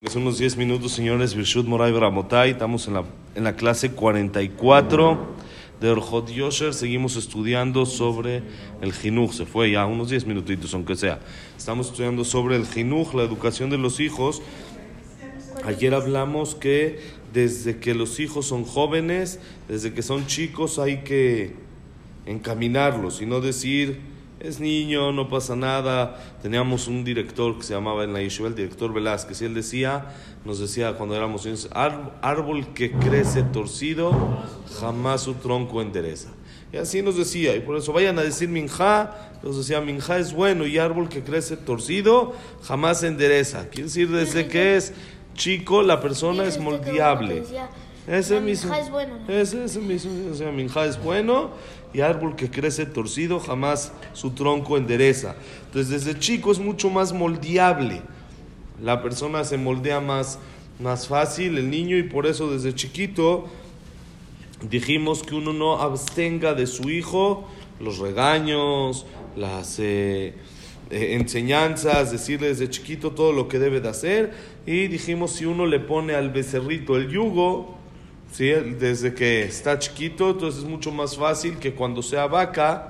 Es unos 10 minutos, señores. Birshut Moray Bramotay. Estamos en la, en la clase 44 de Orjot Yosher. Seguimos estudiando sobre el Jinuj. Se fue ya unos 10 minutitos, aunque sea. Estamos estudiando sobre el Jinuj, la educación de los hijos. Ayer hablamos que desde que los hijos son jóvenes, desde que son chicos, hay que encaminarlos y no decir es niño, no pasa nada. Teníamos un director que se llamaba en la Yeshiva, el director Velázquez, y él decía, nos decía cuando éramos niños, árbol que crece torcido, jamás su tronco endereza. Y así nos decía, y por eso vayan a decir minja, nos decía minja es bueno, y árbol que crece torcido, jamás endereza. Quiere decir, desde que es chico, la persona es moldeable. Ese mismo, ese, ese mismo, o sea, minja es bueno y árbol que crece torcido jamás su tronco endereza. Entonces desde chico es mucho más moldeable. La persona se moldea más, más fácil, el niño, y por eso desde chiquito dijimos que uno no abstenga de su hijo los regaños, las eh, eh, enseñanzas, decirle desde chiquito todo lo que debe de hacer. Y dijimos si uno le pone al becerrito el yugo, ¿sí? desde que está chiquito, entonces es mucho más fácil que cuando sea vaca,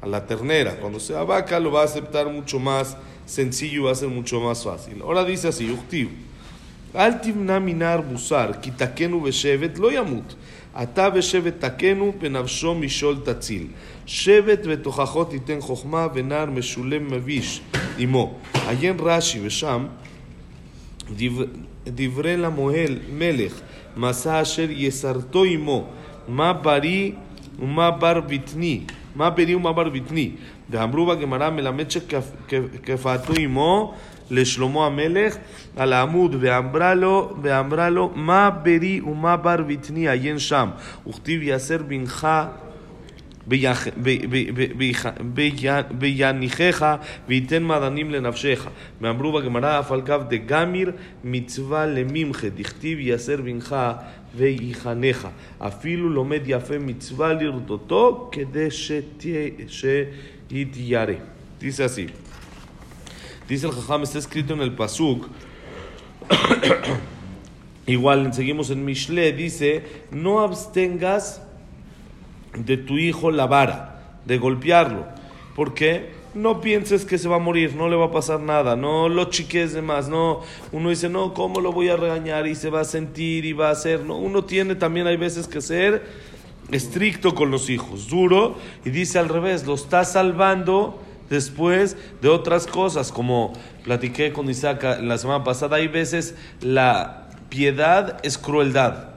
a la ternera, cuando sea vaca lo va a aceptar mucho más sencillo, va a ser mucho más fácil. Ahora dice así, Uktiv, Al minar busar, kitakenu beshevet lo yamut. אתה ושבט תקנו בנפשו משול תציל. שבט ותוכחות ייתן חוכמה ונער משולם מביש עמו. עיין רש"י ושם דברי למוהל מלך מסע אשר יסרתו עמו, מה בריא ומה בר בטני, מה בריא ומה בר בטני. ואמרו בגמרא מלמד שכפתו עמו לשלמה המלך על העמוד ואמרה לו, ואמרה לו מה בריא ומה בר בטני עיין שם וכתיב יסר בנך ביניכך וייתן מעדנים לנפשך. ואמרו בגמרא אף על גב דגמיר מצווה לממחה, דכתיב יסר בנך ויחנך. אפילו לומד יפה מצווה לרדותו כדי שיתיירא. Dice así. Dice el Jajam, está escrito en el Pasuk. Igual, seguimos en Mishle, dice, no abstengas de tu hijo la vara, de golpearlo. porque No pienses que se va a morir, no le va a pasar nada, no lo chiques de más, no. Uno dice, no, ¿cómo lo voy a regañar? Y se va a sentir y va a hacer. No, uno tiene también, hay veces que ser estricto con los hijos, duro, y dice al revés, lo está salvando después de otras cosas, como platiqué con Isaac la semana pasada, hay veces la piedad es crueldad,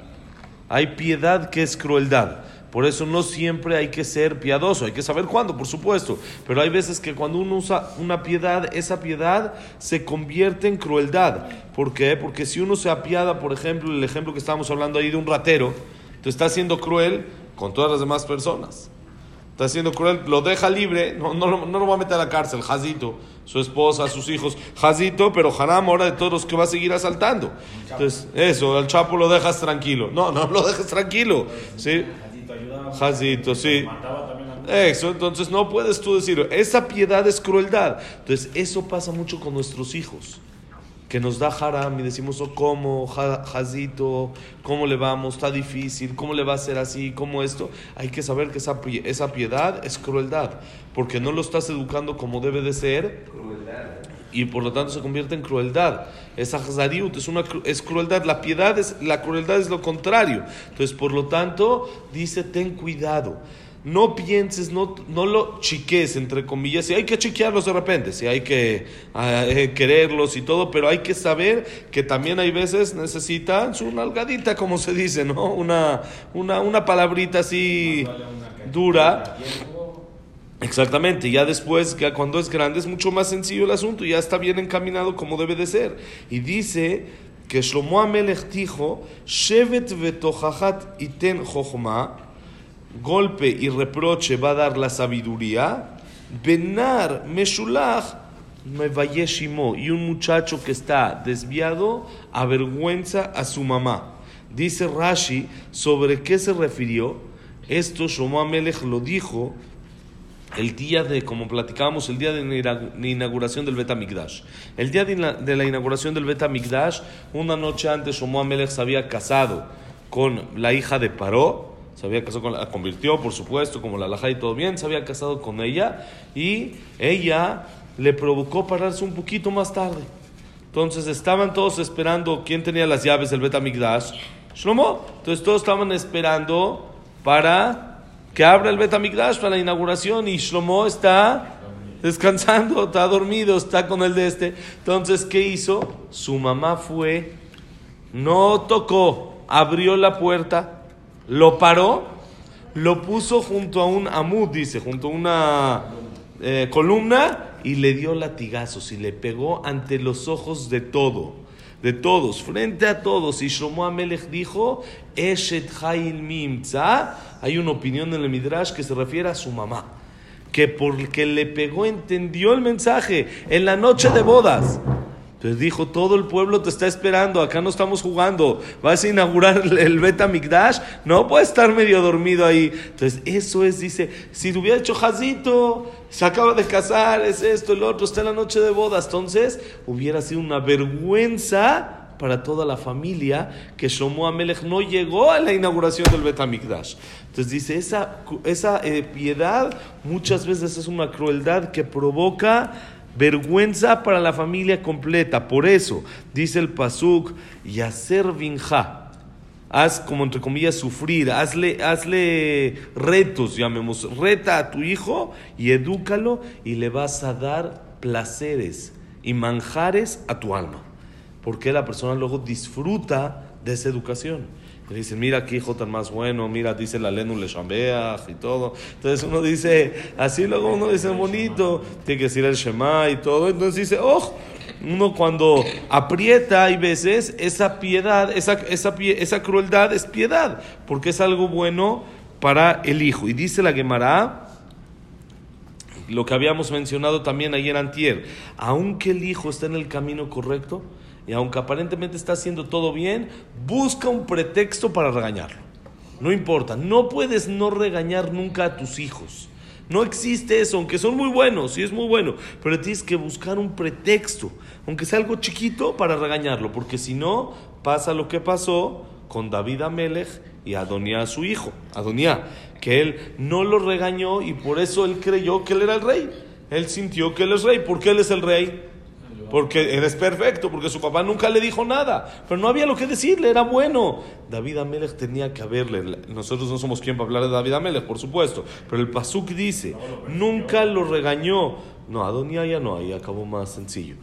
hay piedad que es crueldad. Por eso no siempre hay que ser piadoso, hay que saber cuándo, por supuesto. Pero hay veces que cuando uno usa una piedad, esa piedad se convierte en crueldad. ¿Por qué? Porque si uno se apiada, por ejemplo, el ejemplo que estábamos hablando ahí de un ratero, entonces está siendo cruel con todas las demás personas. Está siendo cruel, lo deja libre, no, no, no lo va a meter a la cárcel, Jazito, su esposa, sus hijos, Jazito, pero Haram ahora de todos los que va a seguir asaltando. Entonces, eso, al Chapo lo dejas tranquilo. No, no lo dejas tranquilo. ¿sí? Jazito, sí. Eso, entonces no puedes tú decir, esa piedad es crueldad. Entonces, eso pasa mucho con nuestros hijos. Que nos da haram y decimos, oh, ¿cómo? Jazito, ¿cómo le vamos? Está difícil, ¿cómo le va a ser así? ¿Cómo esto? Hay que saber que esa, esa piedad es crueldad, porque no lo estás educando como debe de ser. Y por lo tanto se convierte en crueldad. Esa hazariut es, una, es crueldad. La piedad es, la crueldad es lo contrario. Entonces, por lo tanto, dice, ten cuidado. No pienses, no, no lo chiques, entre comillas. Si hay que chequearlos de repente, si hay que eh, quererlos y todo, pero hay que saber que también hay veces necesitan su nalgadita, como se dice, ¿no? Una, una, una palabrita así dura. Exactamente, ya después, ya cuando es grande, es mucho más sencillo el asunto, ya está bien encaminado como debe de ser. Y dice que Shlomo Amelech dijo, Shevet vetochachat iten chochma, golpe y reproche va a dar la sabiduría, benar meshulach y un muchacho que está desviado avergüenza a su mamá. Dice Rashi, ¿sobre qué se refirió? Esto Shlomo Amelech lo dijo el día de, como platicábamos, el día de la inauguración del Betamigdash. El día de la, de la inauguración del Betamigdash, una noche antes, Shlomo Amelech se había casado con la hija de Paró, se había casado con la, convirtió, por supuesto, como la Laja y todo bien, se había casado con ella y ella le provocó pararse un poquito más tarde. Entonces estaban todos esperando quién tenía las llaves del Betamigdash. Shlomo. Entonces todos estaban esperando para que abra el Betamigdash para la inauguración y Shlomo está descansando, está dormido, está con el de este. Entonces, ¿qué hizo? Su mamá fue, no tocó, abrió la puerta, lo paró, lo puso junto a un amud, dice, junto a una eh, columna y le dio latigazos y le pegó ante los ojos de todo de todos, frente a todos. Y Shlomo Amelech dijo, Eshet Hail Mimza. Hay una opinión en el Midrash que se refiere a su mamá, que porque le pegó entendió el mensaje en la noche de bodas. Entonces dijo, todo el pueblo te está esperando, acá no estamos jugando, vas a inaugurar el Beta Mikdash, no puedes estar medio dormido ahí. Entonces eso es, dice, si hubiera hecho jazito, se acaba de casar, es esto, el otro, está en la noche de bodas, entonces hubiera sido una vergüenza para toda la familia que Shlomo Amelech no llegó a la inauguración del Betamikdash. Entonces dice, esa, esa eh, piedad muchas veces es una crueldad que provoca vergüenza para la familia completa. Por eso dice el Pasuk, Yaser Vinja. Haz como entre comillas sufrir, hazle, hazle retos, llamemos, reta a tu hijo y edúcalo y le vas a dar placeres y manjares a tu alma. Porque la persona luego disfruta de esa educación. Dicen, mira qué hijo tan más bueno, mira, dice la Lenu le y todo. Entonces uno dice, así luego uno dice bonito, tiene que decir el Shema y todo. Entonces dice, oh, uno cuando aprieta hay veces esa piedad, esa, esa, esa crueldad es piedad, porque es algo bueno para el hijo. Y dice la Gemara, lo que habíamos mencionado también ayer antier, aunque el hijo está en el camino correcto, y aunque aparentemente está haciendo todo bien, busca un pretexto para regañarlo. No importa, no puedes no regañar nunca a tus hijos. No existe eso, aunque son muy buenos, sí es muy bueno, pero tienes que buscar un pretexto, aunque sea algo chiquito, para regañarlo, porque si no, pasa lo que pasó con David Amelech y Adonía su hijo, Adonía, que él no lo regañó y por eso él creyó que él era el rey. Él sintió que él es rey, porque él es el rey porque eres perfecto, porque su papá nunca le dijo nada, pero no había lo que decirle, era bueno. David Amelech tenía que haberle, nosotros no somos quien para hablar de David Amelech, por supuesto, pero el Pasuk dice, nunca lo regañó. No, Adonía ya no, ahí acabó más sencillo.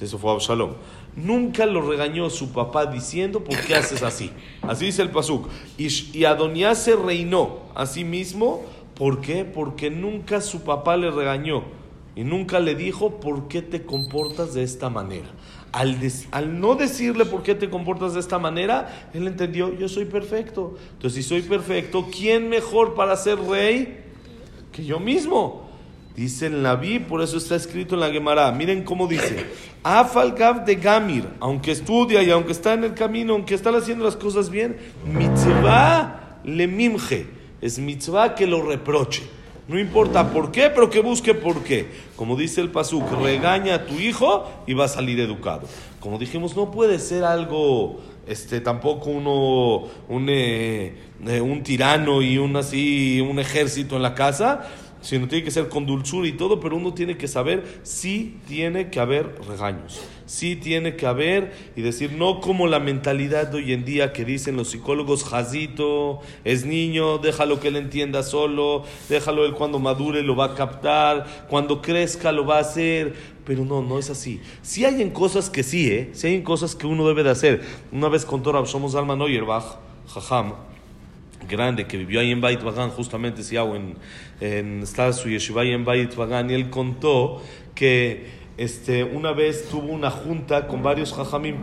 Eso fue Absalom. Nunca lo regañó su papá diciendo, ¿por qué haces así? Así dice el Pasuk. Y, y Adonía se reinó a sí mismo, ¿por qué? Porque nunca su papá le regañó y nunca le dijo por qué te comportas de esta manera. Al, al, no decirle por qué te comportas de esta manera, él entendió, yo soy perfecto. Entonces, si soy perfecto, ¿quién mejor para ser rey que yo mismo? Dice el Naví, por eso está escrito en la Gemara. Miren cómo dice: Afalgav de Gamir, aunque estudia y aunque está en el camino, aunque está haciendo las cosas bien, mitzvah le mimje. Es mitzvah que lo reproche. No importa por qué, pero que busque por qué. Como dice el Pasuk, regaña a tu hijo y va a salir educado. Como dijimos, no puede ser algo, este, tampoco uno, un, eh, eh, un tirano y un así, un ejército en la casa sino tiene que ser con dulzura y todo, pero uno tiene que saber si tiene que haber regaños, si tiene que haber y decir no como la mentalidad de hoy en día que dicen los psicólogos, jazito, es niño, déjalo que él entienda solo, déjalo él cuando madure lo va a captar, cuando crezca lo va a hacer, pero no, no es así. Si hay en cosas que sí, ¿eh? si hay en cosas que uno debe de hacer. Una vez contó Rabshomos Alma Neuerbach, jajam, grande que vivió ahí en Bait justamente si en, en estaba su yeshiva en Bait y él contó que este, una vez tuvo una junta con varios jajamim,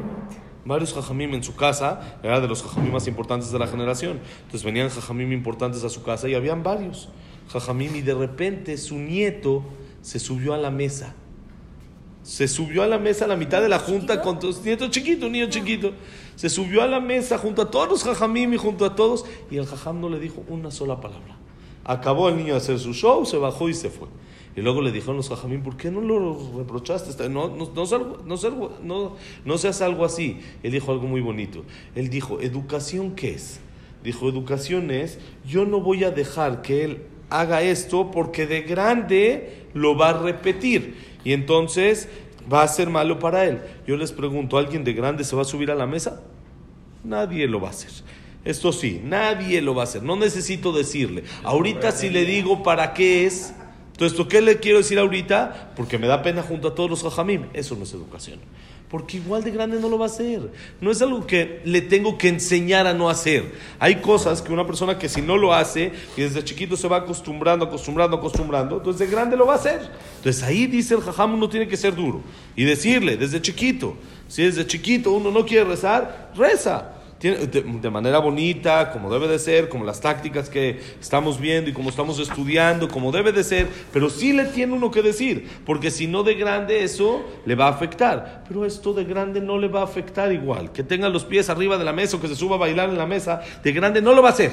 varios jajamim en su casa, era de los jajamim más importantes de la generación. Entonces venían jajamim importantes a su casa y habían varios jajamim y de repente su nieto se subió a la mesa se subió a la mesa a la mitad de la junta con todos, nieto chiquito, niño chiquito. Se subió a la mesa junto a todos los jajamim y junto a todos, y el jajam no le dijo una sola palabra. Acabó el niño de hacer su show, se bajó y se fue. Y luego le dijeron los jajamín, ¿por qué no lo reprochaste? No, no, no, no, seas algo así. Él dijo algo muy bonito. Él dijo, ¿educación qué es? Dijo, educación es, yo no voy a dejar que él haga esto porque de grande lo va a repetir. Y entonces va a ser malo para él. Yo les pregunto, ¿alguien de grande se va a subir a la mesa? Nadie lo va a hacer. Esto sí, nadie lo va a hacer. No necesito decirle. Ahorita si le digo para qué es, entonces, ¿qué le quiero decir ahorita? Porque me da pena junto a todos los jajamim. Eso no es educación. Porque igual de grande no lo va a hacer. No es algo que le tengo que enseñar a no hacer. Hay cosas que una persona que si no lo hace y desde chiquito se va acostumbrando, acostumbrando, acostumbrando, entonces de grande lo va a hacer. Entonces ahí dice el jajam, uno tiene que ser duro. Y decirle desde chiquito, si desde chiquito uno no quiere rezar, reza de, manera bonita, como debe de ser, como las tácticas que estamos viendo y como estamos estudiando, como debe de ser, pero sí le tiene uno que decir, porque si no de grande eso le va a afectar, pero esto de grande no le va a afectar igual, que tenga los pies arriba de la mesa o que se suba a bailar en la mesa, de grande no lo va a hacer,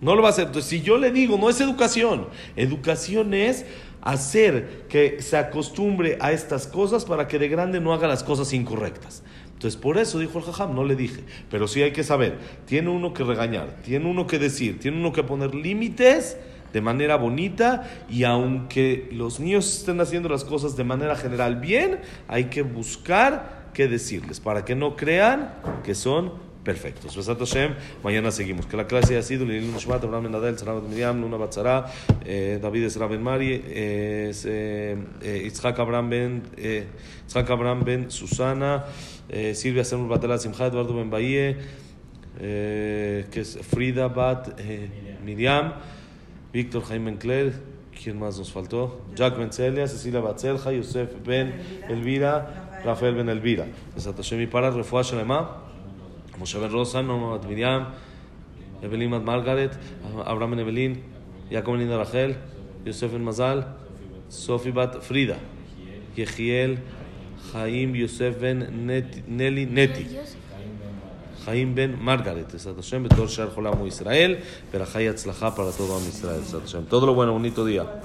no lo va a hacer. Entonces, si yo le digo, no es educación, educación es hacer que se acostumbre a estas cosas para que de grande no haga las cosas incorrectas. Entonces, por eso dijo el jajam, no le dije. Pero sí hay que saber, tiene uno que regañar, tiene uno que decir, tiene uno que poner límites de manera bonita y aunque los niños estén haciendo las cosas de manera general bien, hay que buscar qué decirles para que no crean que son perfectos. Besat mañana seguimos. Que la clase haya sido Lilin Shvat, Abraham Ben Adel, Sarah Miriam, Luna Batzara, eh, David Esra Ben Mari, eh, eh, Itzhak Abraham Ben, Itzhak Abraham Ben Susana, Silvia Semur Batala Simcha, Eduardo Ben Bahie, que es Frida Bat Miriam, Víctor Jaime Encler, ¿quién más nos faltó? Jack Ben Celia, Cecilia Batzelja, Yosef Ben Elvira, Rafael Ben Elvira. mi para Refuah Shalema, Moshe Ben Rosa, Norma Miriam, Evelyn Mat Margaret, Abraham Evelyn, Jacob Ben Rachel, Yosef Ben Mazal, Sofi Bat Frida, Yehiel, Jaim Yosef ben Nelly Neti. Ben Margaret, Esat Hashem, Betor Shar Jolam Israel, Perajay Atzlacha para todo Am Israel, Todo lo bueno, bonito día.